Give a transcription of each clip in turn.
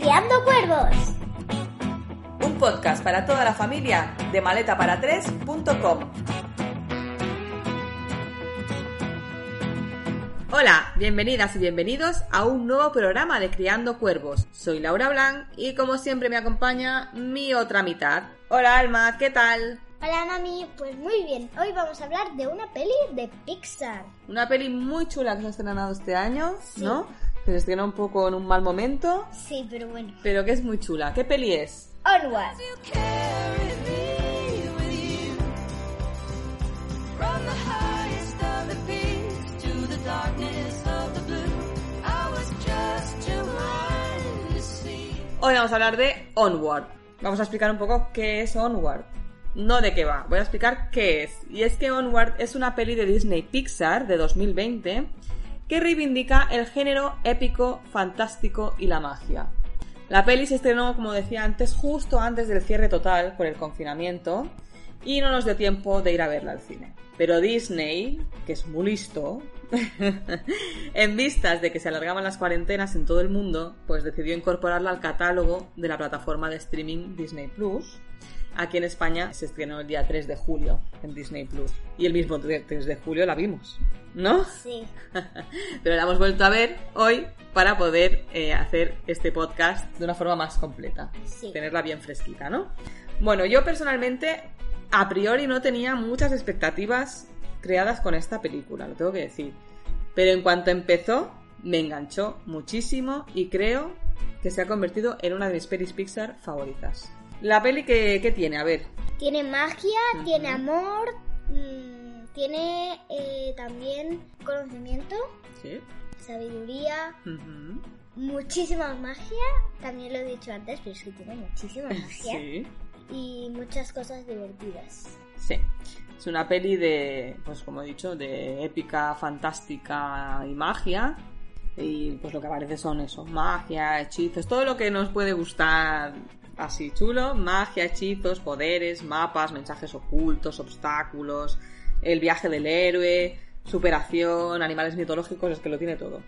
Criando Cuervos. Un podcast para toda la familia de maletaparatres.com. Hola, bienvenidas y bienvenidos a un nuevo programa de Criando Cuervos. Soy Laura Blanc y como siempre me acompaña mi otra mitad. Hola Alma, ¿qué tal? Hola mami, pues muy bien. Hoy vamos a hablar de una peli de Pixar. Una peli muy chula que se ha estrenado este año, Sí. ¿no? Se estrena un poco en un mal momento, Sí, pero bueno. pero que es muy chula. ¿Qué peli es? Onward. carry me with you from the highest of the peaks to the darkness of the blue. I was just too blind to see. Hoy vamos a hablar de Onward. Vamos a explicar un poco qué es Onward. No de qué va, voy a explicar qué es. Y es que Onward es una peli de Disney Pixar de 2020 que reivindica el género épico, fantástico y la magia. La peli se estrenó, como decía antes, justo antes del cierre total por el confinamiento y no nos dio tiempo de ir a verla al cine. Pero Disney, que es muy listo, en vistas de que se alargaban las cuarentenas en todo el mundo, pues decidió incorporarla al catálogo de la plataforma de streaming Disney Plus. Aquí en España se estrenó el día 3 de julio en Disney Plus. Y el mismo 3 de julio la vimos, ¿no? Sí. Pero la hemos vuelto a ver hoy para poder eh, hacer este podcast de una forma más completa. Sí. Tenerla bien fresquita, ¿no? Bueno, yo personalmente a priori no tenía muchas expectativas creadas con esta película, lo tengo que decir. Pero en cuanto empezó, me enganchó muchísimo y creo que se ha convertido en una de mis pelis Pixar favoritas. La peli que, que tiene, a ver. Tiene magia, tiene amor, mm, tiene eh, también conocimiento, Sí. sabiduría, muchísima magia. También lo he dicho antes, pero es que tiene muchísima magia. Sí. Y muchas cosas divertidas. Sí. Es una peli de, pues como he dicho, de épica, fantástica y magia. Y pues lo que aparece son eso, magia, hechizos, todo lo que nos puede gustar así chulo, magia, hechizos, poderes, mapas, mensajes ocultos, obstáculos, el viaje del héroe, superación, animales mitológicos, es que lo tiene todo.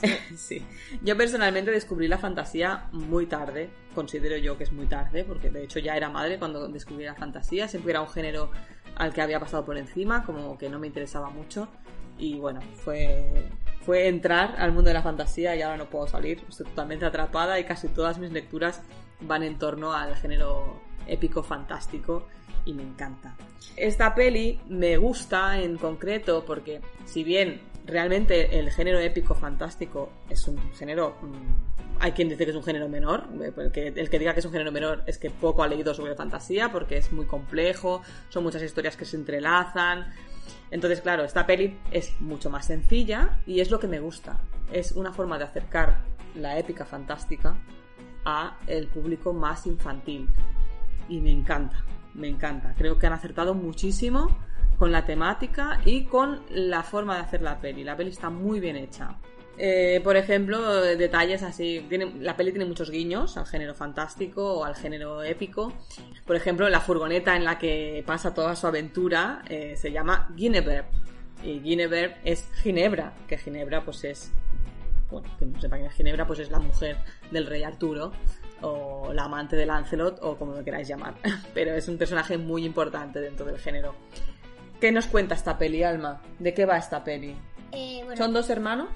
Sí. Yo personalmente descubrí la fantasía muy tarde, considero yo que es muy tarde, porque de hecho ya era madre cuando descubrí la fantasía, siempre era un género al que había pasado por encima, como que no me interesaba mucho, y bueno, fue, fue entrar al mundo de la fantasía y ahora no puedo salir, estoy totalmente atrapada y casi todas mis lecturas van en torno al género épico fantástico y me encanta. Esta peli me gusta en concreto porque si bien realmente el género épico fantástico es un género mm, hay quien dice que es un género menor eh, el que, diga que es un género menor es que poco ha leído sobre fantasía porque es muy complejo son muchas historias que se entrelazan. Entonces claro esta peli es mucho más sencilla y es lo que me gusta. Es una forma de acercar la épica fantástica a el público más infantil y me encanta, me encanta. Creo que han acertado muchísimo con la temática y con la forma de hacer la peli. La peli está muy bien hecha. Eh, por ejemplo, detalles así. La peli tiene muchos guiños al género fantástico o al género épico. Por ejemplo, la furgoneta en la que pasa toda su aventura eh, se llama Guinevere. Y Guinevere es Ginebra, que Ginebra pues es bueno, que no sepa quién es Ginebra, pues es la mujer del rey Arturo, o la amante de Lancelot, o como lo queráis llamar. Pero es un personaje muy importante dentro del género. ¿Qué nos cuenta esta peli, Alma? ¿De qué va esta peli? Eh, bueno, ¿Son dos hermanos?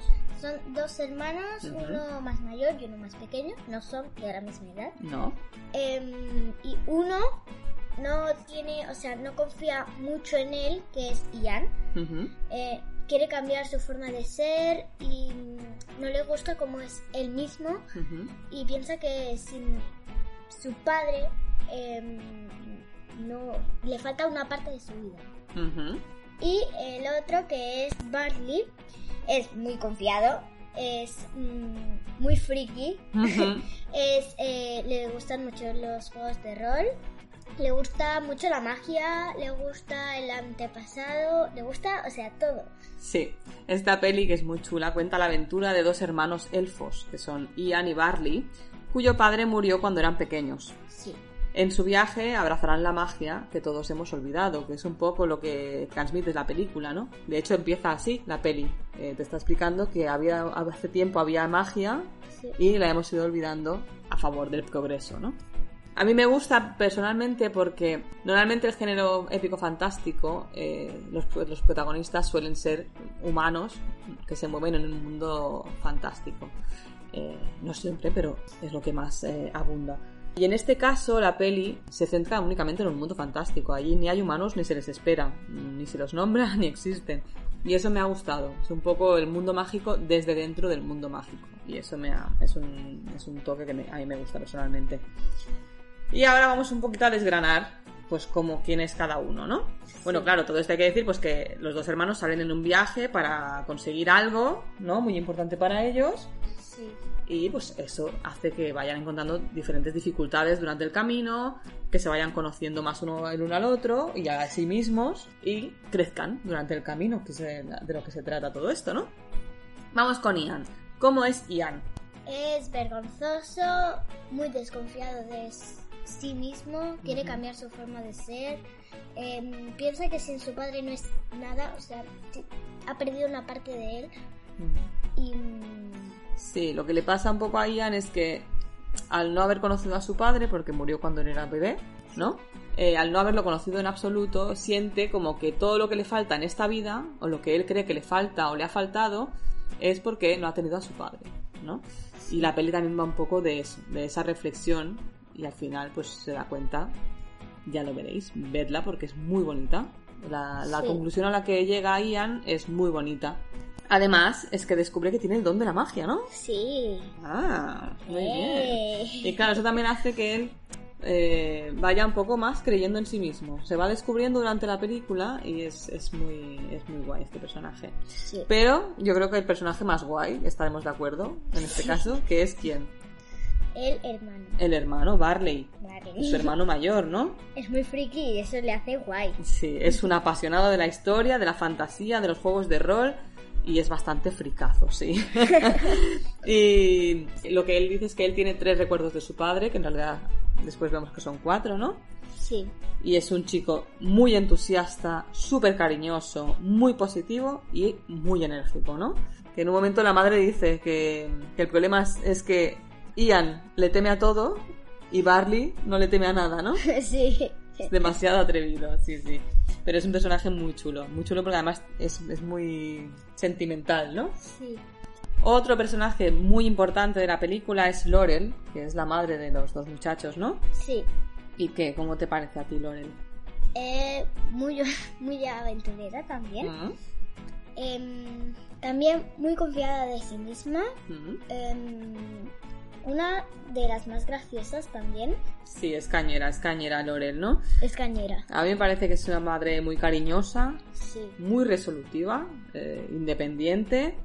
son dos hermanos, uno más mayor y uno más pequeño. No son de la misma edad. No. Em, y uno no tiene, o sea, no confía mucho en él, que es Ian. Eh, quiere cambiar su forma de ser y no le gusta como es él mismo y piensa que sin su padre em, no le falta una parte de su vida. Y el otro que es Barley es muy confiado, es mm, muy friki, es, eh, le gustan mucho los juegos de rol, le gusta mucho la magia, le gusta el antepasado, le gusta, o sea, todo. Sí, esta peli que es muy chula cuenta la aventura de dos hermanos elfos, que son Ian y Barley, cuyo padre murió cuando eran pequeños. Sí. En su viaje abrazarán la magia que todos hemos olvidado, que es un poco lo que transmite la película, ¿no? De hecho empieza así la peli. Eh, te está explicando que había hace tiempo había magia Sí. y la hemos ido olvidando favor del progreso, ¿no? A mí me gusta personalmente porque normalmente el género épico fantástico, eh, los, los protagonistas suelen ser humanos que se mueven en un mundo fantástico. Eh, no siempre, pero es lo que más eh, abunda. Y en este caso la peli se centra únicamente en un mundo fantástico. Allí ni hay humanos ni se les espera, ni se los nombra ni existen. Y eso me ha gustado. Es un poco el mundo mágico desde dentro del mundo mágico. Y eso me ha- es, un, es un toque que me- a mí me gusta personalmente. Y ahora vamos un poquito a desgranar, pues como quién es cada uno, ¿no? Bueno, claro, todo esto hay que decir, pues que los dos hermanos salen en un viaje para conseguir algo, ¿no? Muy importante para ellos. Sí. Y pues eso hace que vayan encontrando diferentes dificultades durante el camino, que se vayan conociendo más uno el uno al otro y a sí mismos y crezcan durante el camino, que es de lo que se trata todo esto, ¿no? Vamos con Ian. ¿Cómo es Ian? Es vergonzoso, muy desconfiado de sí mismo, quiere cambiar su forma de ser, em, piensa que sin su padre no es nada, o sea, ha perdido una parte de él y mm, Sí, lo que le pasa un poco a Ian es que al no haber conocido a su padre, porque murió cuando era bebé, ¿no? Eh, al no haberlo conocido en absoluto, siente como que todo lo que le falta en esta vida, o lo que él cree que le falta o le ha faltado, es porque no ha tenido a su padre, ¿no? Y la peli también va un poco de eso, de esa reflexión, y al final pues se da cuenta, ya lo veréis, vedla porque es muy bonita. La, la Sí. conclusión a la que llega Ian es muy bonita. Además, es que descubre que tiene el don de la magia, ¿no? sí. Ah, muy bien. Eh. Y claro, eso también hace que él eh, vaya un poco más creyendo en sí mismo. Se va descubriendo durante la película y es, es muy, es muy guay este personaje. Sí. Pero yo creo que el personaje más guay, estaremos de acuerdo en este caso, que es quién? El hermano. El hermano Barley. Su hermano mayor, ¿no? Es muy friki y eso le hace guay. Sí, es un apasionado de la historia, de la fantasía, de los juegos de rol y es bastante fricazo, sí. y lo que él dice es que él tiene tres recuerdos de su padre, que en realidad después vemos que son cuatro, ¿no? Sí. Y es un chico muy entusiasta, súper cariñoso, muy positivo y muy enérgico, ¿no? Que en un momento la madre dice que, que el problema es, es que Ian le teme a todo y Barley no le teme a nada, ¿no? sí. Es demasiado atrevido, sí, sí. Pero es un personaje muy chulo, muy chulo porque además es, es muy sentimental, ¿no? Sí. Otro personaje muy importante de la película es Laurel, que es la madre de los dos muchachos, ¿no? Sí. ¿Y qué? ¿Cómo te parece a ti, Laurel? Eh, muy, muy aventurera también. Em, también muy confiada de sí misma. Una de las más graciosas también Sí, es cañera, es cañera Laurel, ¿no? es Cañera. A mí me parece que es una madre muy cariñosa, Sí. muy resolutiva, eh, independiente,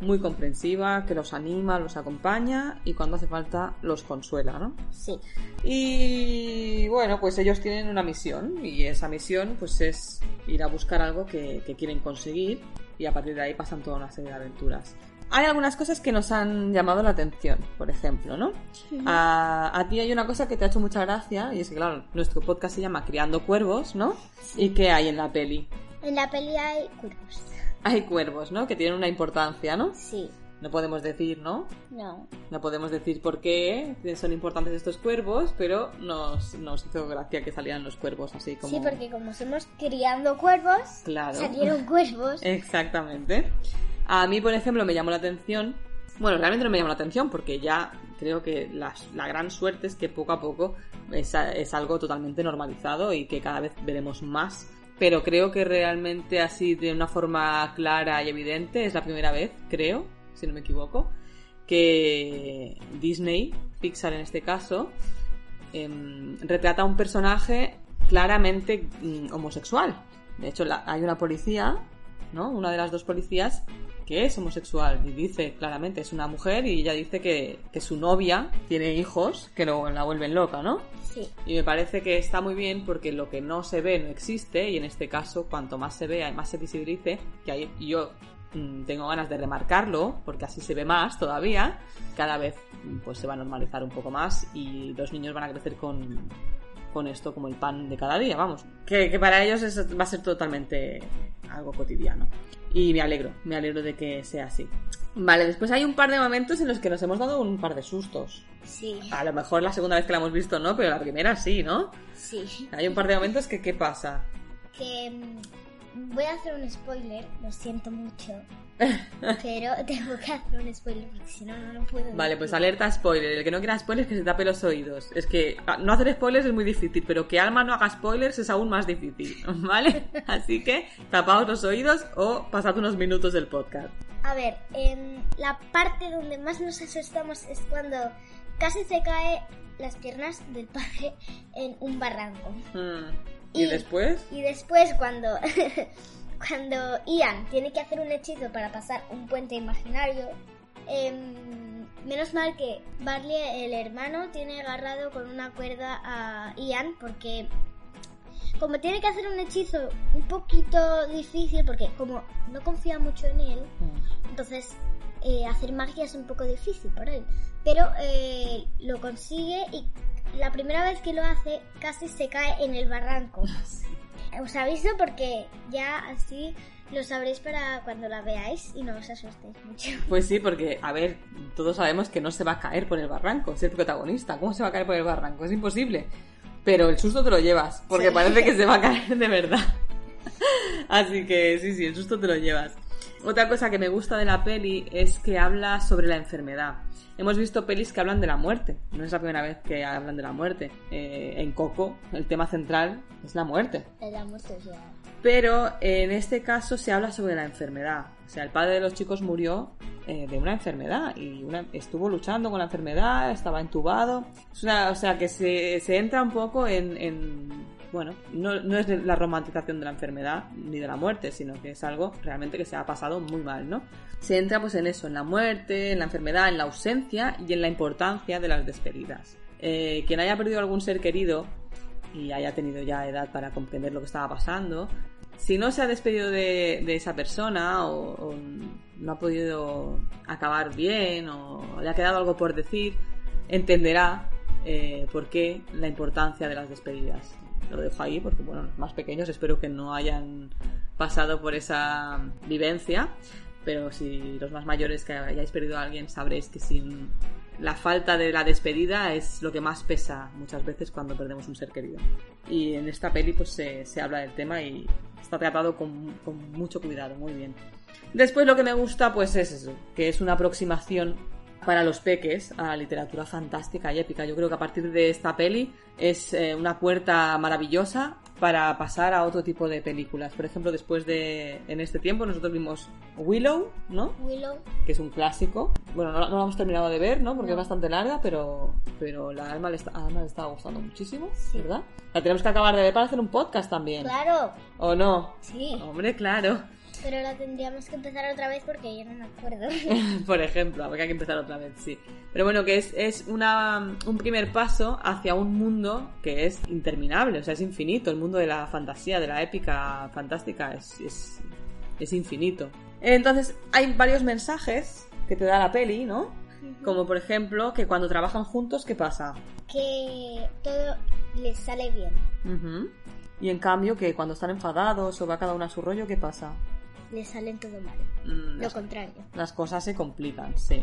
muy comprensiva, que los anima, los acompaña y cuando hace falta los consuela, ¿no? Sí. Y bueno, pues ellos tienen una misión y esa misión pues es ir a buscar algo que, que quieren conseguir y a partir de ahí pasan toda una serie de aventuras. Hay algunas cosas que nos han llamado la atención, por ejemplo, ¿no? A, a ti hay una cosa que te ha hecho mucha gracia y es que, claro, nuestro podcast se llama Criando Cuervos, ¿no? ¿Y qué hay en la peli? En la peli hay cuervos. Hay cuervos, ¿no? Que tienen una importancia, ¿no? Sí. No podemos decir, ¿no? No. No podemos decir por qué son importantes estos cuervos, pero nos, nos hizo gracia que salieran los cuervos así como... Sí, porque como somos criando cuervos, Claro. salieron cuervos. Exactamente. A mí, por ejemplo, me llamó la atención... Bueno, realmente no me llamó la atención porque ya creo que la, la gran suerte es que poco a poco es, es algo totalmente normalizado y que cada vez veremos más. Pero creo que realmente así de una forma clara y evidente es la primera vez, creo, si no me equivoco, que Disney, Pixar en este caso, em, retrata a un personaje claramente mm, homosexual. De hecho, la- hay una policía, ¿no? Una de las dos policías que es homosexual y dice claramente es una mujer y ella dice que, que su novia tiene hijos que lo, la vuelven loca, ¿no? Sí. Y me parece que está muy bien porque lo que no se ve no existe y en este caso cuanto más se vea y más se visibilice, que ahí yo tengo ganas de remarcarlo porque así se ve más todavía, cada vez mm, pues se va a normalizar un poco más y los niños van a crecer con, con esto como el pan de cada día, vamos. Que, que para ellos es- va a ser totalmente algo cotidiano. Y me alegro, me alegro de que sea así. Vale, después hay un par de momentos en los que nos hemos dado un par de sustos. Sí, A lo mejor la segunda vez que la hemos visto no, pero la primera sí, ¿no? sí. Hay un par de momentos que, ¿qué pasa? Que mm, voy a hacer un spoiler, lo siento mucho. pero tengo que hacer un spoiler porque si no, no lo puedo Vale, decir. pues alerta spoiler. El que no quiera spoilers que se tape los oídos. Es que ah, no hacer spoilers es muy difícil, pero que Alma no haga spoilers es aún más difícil, ¿vale? Así que tapaos los oídos o pasad unos minutos del podcast. A ver, em, la parte donde más nos asustamos es cuando casi se cae las piernas del padre en un barranco. Mm. ¿Y Y- después? Y después cuando cuando Ian tiene que hacer un hechizo para pasar un puente imaginario, em, menos mal que Barley, el hermano, tiene agarrado con una cuerda a Ian porque como tiene que hacer un hechizo un poquito difícil porque como no confía mucho en él, Mm. entonces eh, hacer magia es un poco difícil para él. Pero eh, lo consigue y la primera vez que lo hace casi se cae en el barranco. Os aviso porque ya así lo sabréis para cuando la veáis y no os asustéis mucho. Pues sí, porque, a ver, todos sabemos que no se va a caer por el barranco, es el protagonista. ¿Cómo se va a caer por el barranco? Es imposible. Pero el susto te lo llevas, porque Sí. parece que se va a caer de verdad. Así que sí, sí, el susto te lo llevas. Otra cosa que me gusta de la peli es que habla sobre la enfermedad. Hemos visto pelis que hablan de la muerte. No es la primera vez que hablan de la muerte. Eh, en Coco, el tema central es la muerte. La muerte ya. Pero en este caso se habla sobre la enfermedad. O sea, el padre de los chicos murió eh, de una enfermedad y una- estuvo luchando con la enfermedad, estaba entubado. Es una- o sea, que se, se entra un poco en... en- bueno, no, es la romantización de la enfermedad ni de la muerte, sino que es algo realmente que se ha pasado muy mal, ¿no? Se entra pues en eso, en la muerte, en la enfermedad, en la ausencia y en la importancia de las despedidas. Eh, quien haya perdido algún ser querido y haya tenido ya edad para comprender lo que estaba pasando, si no se ha despedido de, esa persona o, o no ha podido acabar bien o le ha quedado algo por decir, entenderá eh, por qué la importancia de las despedidas. Lo dejo ahí porque, bueno, los más pequeños espero que no hayan pasado por esa vivencia, pero si los más mayores que hayáis perdido a alguien sabréis que sin la falta de la despedida es lo que más pesa muchas veces cuando perdemos un ser querido. Y en esta peli pues se, se habla del tema y está tratado con, con mucho cuidado, muy bien. Después lo que me gusta pues es eso, que es una aproximación para los peques a la literatura fantástica y épica. Yo creo que a partir de esta peli es eh, una puerta maravillosa para pasar a otro tipo de películas. Por ejemplo, después de en este tiempo nosotros vimos Willow, ¿no? Willow, que es un clásico. Bueno, no, no la hemos terminado de ver, ¿no? Porque No. es bastante larga, pero, pero la alma le, está, a Alma le estaba gustando muchísimo, Sí. ¿verdad? La tenemos que acabar de ver para hacer un podcast también. claro, ¿O no? sí. Hombre, claro. Pero la tendríamos que empezar otra vez porque yo no me acuerdo. Por ejemplo, habría que empezar otra vez, sí. Pero bueno, que es, es una, un primer paso hacia un mundo que es interminable, o sea, es infinito. El mundo de la fantasía, de la épica fantástica, es, es, es infinito. Entonces, hay varios mensajes que te da la peli, ¿no? Como por ejemplo, que cuando trabajan juntos, ¿qué pasa? que todo les sale bien. Y en cambio, que cuando están enfadados o va cada uno a su rollo, ¿qué pasa? Les salen todo mal. Mm, Lo contrario. las cosas se complican, sí.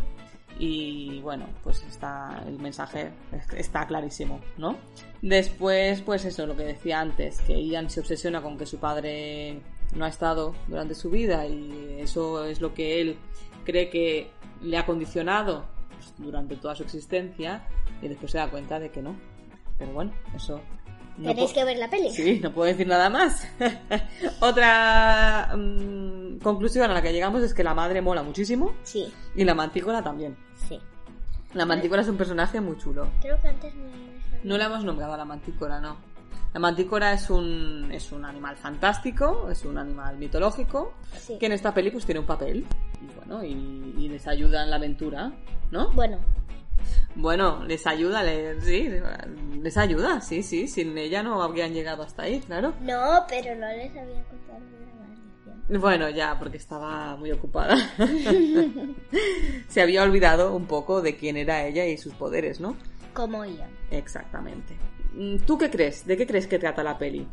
Y bueno, pues está el mensaje es- está clarísimo, ¿no? Después, pues eso, lo que decía antes, que Ian se obsesiona con que su padre no ha estado durante su vida y eso es lo que él cree que le ha condicionado pues, durante toda su existencia y después se da cuenta de que no. Pero bueno, eso... no Tenéis que ver la peli. Sí, no puedo decir nada más. Otra mm, conclusión a la que llegamos es que la madre mola muchísimo Sí, y la mantícora también. sí. La mantícora es un personaje muy chulo. Creo que antes no No la hemos nombrado a la mantícora, no. La mantícora es un, es un animal fantástico, es un animal mitológico, Sí. que en esta peli pues tiene un papel. Y bueno, y, y les ayuda en la aventura, ¿no? Bueno, Bueno, les ayuda, les, sí, les ayuda, sí, sí. Sin ella no habrían llegado hasta ahí, claro. no, pero no les había contado la maldición. Bueno, ya, porque estaba muy ocupada. Se había olvidado un poco de quién era ella y sus poderes, ¿no? Como Ian. Exactamente. Mm, ¿Tú qué crees? ¿De qué crees que trata la peli?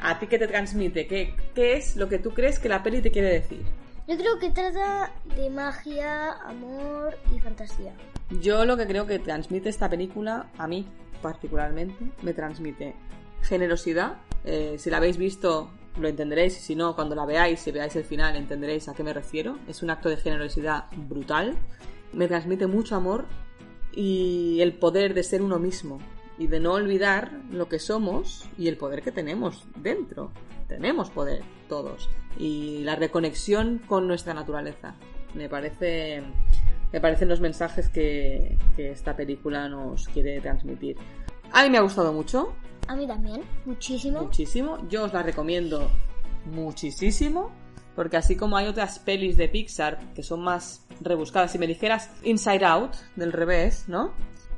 ¿A ti qué te transmite? ¿Qué, ¿Qué es lo que tú crees que la peli te quiere decir? Yo creo que trata de magia, amor y fantasía. Yo lo que creo que transmite esta película, a mí particularmente, me transmite generosidad. Eh, si la habéis visto, lo entenderéis. Y si no, cuando la veáis, si veáis el final, entenderéis a qué me refiero. Es un acto de generosidad brutal. Me transmite mucho amor y el poder de ser uno mismo. Y de no olvidar lo que somos y el poder que tenemos dentro. Tenemos poder, todos. Y la reconexión con nuestra naturaleza. Me parece me parecen los mensajes que, que esta película nos quiere transmitir. A mí me ha gustado mucho, A mí también, muchísimo. muchísimo. Yo os la recomiendo muchísimo. Porque así como hay otras pelis de Pixar que son más rebuscadas, si me dijeras Inside Out, del revés, ¿no?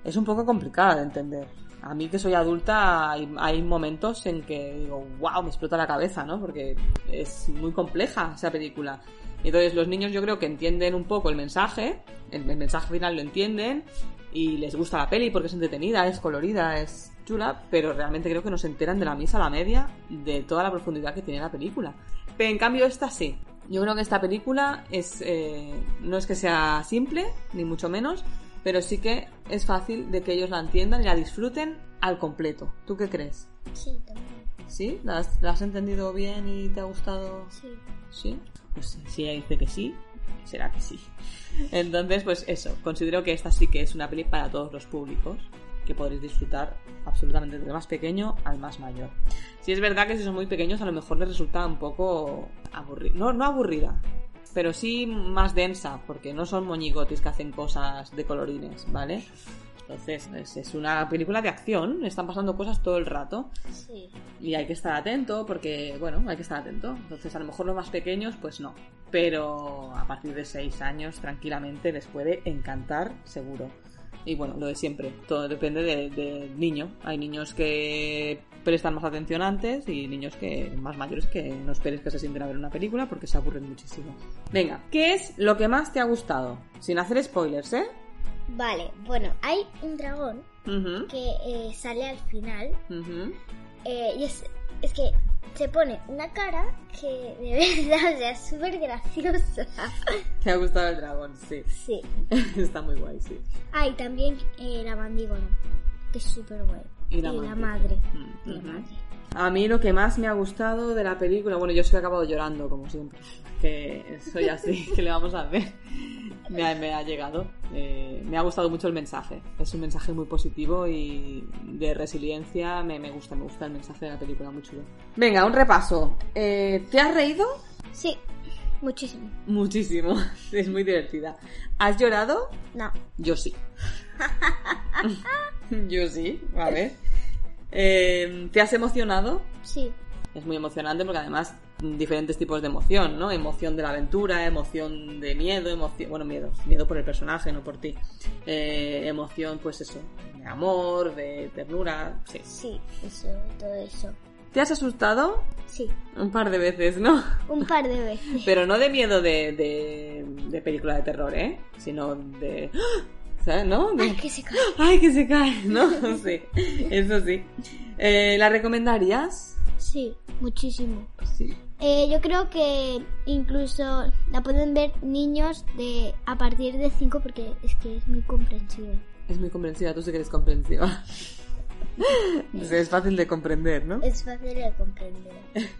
Es un poco complicada de entender. A mí que soy adulta hay, hay momentos en que digo, wow, me explota la cabeza, ¿no? Porque es muy compleja esa película. Entonces los niños yo creo que entienden un poco el mensaje, el, el mensaje final lo entienden y les gusta la peli porque es entretenida, es colorida, es chula, pero realmente creo que no se enteran de la misa a la media de toda la profundidad que tiene la película. Pero en cambio esta sí. Yo creo que esta película es eh, no es que sea simple, ni mucho menos, pero sí que es fácil de que ellos la entiendan y la disfruten al completo. ¿Tú qué crees? Sí, también. ¿Sí? ¿La has, la has entendido bien y te ha gustado? Sí. ¿Sí? Pues si ella dice que sí, será que sí. Entonces, pues eso, considero que esta sí que es una peli para todos los públicos, que podréis disfrutar absolutamente desde el más pequeño al más mayor. Si es verdad que si son muy pequeños a lo mejor les resulta un poco aburrida, no, no aburrida, pero sí más densa, porque no son moñigotis que hacen cosas de colorines, ¿vale? Entonces, es, es una película de acción, están pasando cosas todo el rato Sí. y hay que estar atento porque, bueno, hay que estar atento. Entonces, a lo mejor los más pequeños, pues no. Pero a partir de 6 años, tranquilamente, les puede encantar, seguro. Y bueno, lo de siempre, todo depende de- del niño. Hay niños que prestan más atención antes y niños que más mayores que no esperes que se sienten a ver una película porque se aburren muchísimo. Venga, ¿qué es lo que más te ha gustado? Sin hacer spoilers, ¿eh? Vale, bueno, hay un dragón que eh, sale al final eh, y es, es que se pone una cara que de verdad o sea, es súper graciosa. ¿Te ha gustado el dragón? Sí. Sí. Está muy guay, sí. Ah, y también eh, la mandíbula, que es súper guay. Y la la mantícora. madre. Mm, la madre. A mí lo que más me ha gustado de la película, bueno, yo soy acabado llorando, como siempre, que soy así, que le vamos a ver. Me ha, me ha llegado. Eh, me ha gustado mucho el mensaje. Es un mensaje muy positivo y de resiliencia. Me, me gusta, me gusta el mensaje de la película, muy chulo. Venga, un repaso. Eh, ¿Te has reído? Sí, muchísimo. Muchísimo. Es muy divertida. ¿Has llorado? No, Yo sí. Yo sí, a ver. Eh, ¿Te has emocionado? sí, Es muy emocionante porque además diferentes tipos de emoción, ¿no? Emoción de la aventura, emoción de miedo, emoción, bueno, miedo, miedo por el personaje, no por ti. Eh, emoción, pues eso, de amor, de ternura, sí. sí, eso, todo eso. ¿Te has asustado? Sí, Un par de veces, ¿no? un par de veces. Pero no de miedo de, de, de película de terror, ¿eh? Sino de... ¿Sabes? ¿No? De- Ay, que se cae. ¡Ay, que se cae! ¿No? Sí, eso sí. Eh, ¿La recomendarías? Sí, muchísimo. Sí. Eh, yo creo que incluso la pueden ver niños de a partir de 5 porque es que es muy comprensiva. Es muy comprensiva, tú sí que eres comprensiva. Es fácil de comprender, ¿no? Es fácil de comprender.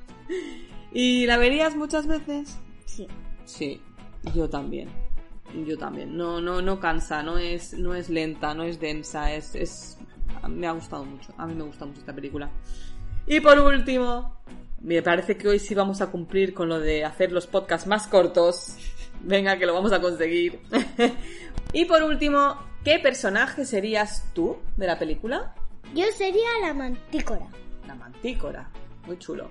¿Y la verías muchas veces? Sí. Sí, yo también. Yo también. No, no, no cansa, no es, no es lenta, no es densa, es, es. Me ha gustado mucho. A mí me gusta mucho esta película. Y por último, me parece que hoy sí vamos a cumplir con lo de hacer los podcasts más cortos. Venga, que lo vamos a conseguir. y por último, ¿qué personaje serías tú de la película? Yo sería la mantícora. La mantícora. Muy chulo.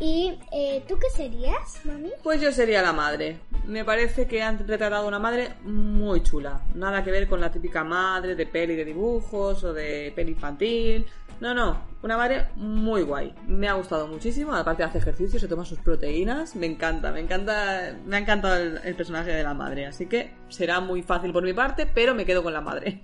¿Y eh, tú qué serías, mami? Pues yo sería la madre. Me parece que han retratado una madre muy chula. Nada que ver con la típica madre de peli de dibujos o de peli infantil. No, no. Una madre muy guay. Me ha gustado muchísimo. Aparte hace ejercicio, se toma sus proteínas. Me encanta, me encanta. Me ha encantado el, el personaje de la madre. Así que será muy fácil por mi parte, pero me quedo con la madre.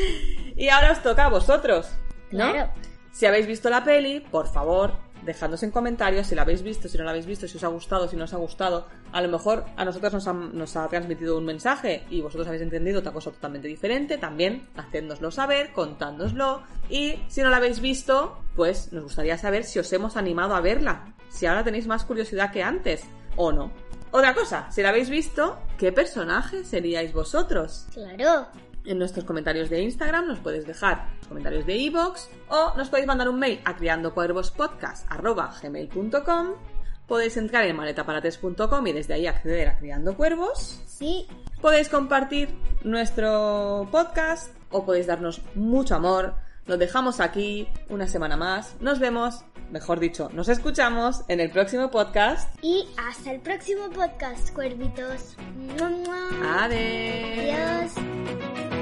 y ahora os toca a vosotros. ¿no? Claro. Si habéis visto la peli, por favor, dejadnos en comentarios si la habéis visto, si no la habéis visto, si os ha gustado, si no os ha gustado. A lo mejor a nosotros nos ha, nos ha transmitido un mensaje y vosotros habéis entendido otra cosa totalmente diferente. También hacednoslo saber, contándoslo. Y si no la habéis visto, pues nos gustaría saber si os hemos animado a verla. Si ahora tenéis más curiosidad que antes o no. Otra cosa, si la habéis visto, ¿qué personaje seríais vosotros? Claro. En nuestros comentarios de Instagram nos podéis dejar los comentarios de iVoox o nos podéis mandar un mail a criandocuervospodcast.gmail.com Podéis entrar en maletaparates.com y desde ahí acceder a Criando Cuervos. Sí. Podéis compartir nuestro podcast o podéis darnos mucho amor. Nos dejamos aquí una semana más. Nos vemos, mejor dicho, nos escuchamos en el próximo podcast. Y hasta el próximo podcast, cuervitos. ¡Mua, mua! Adiós. Adiós.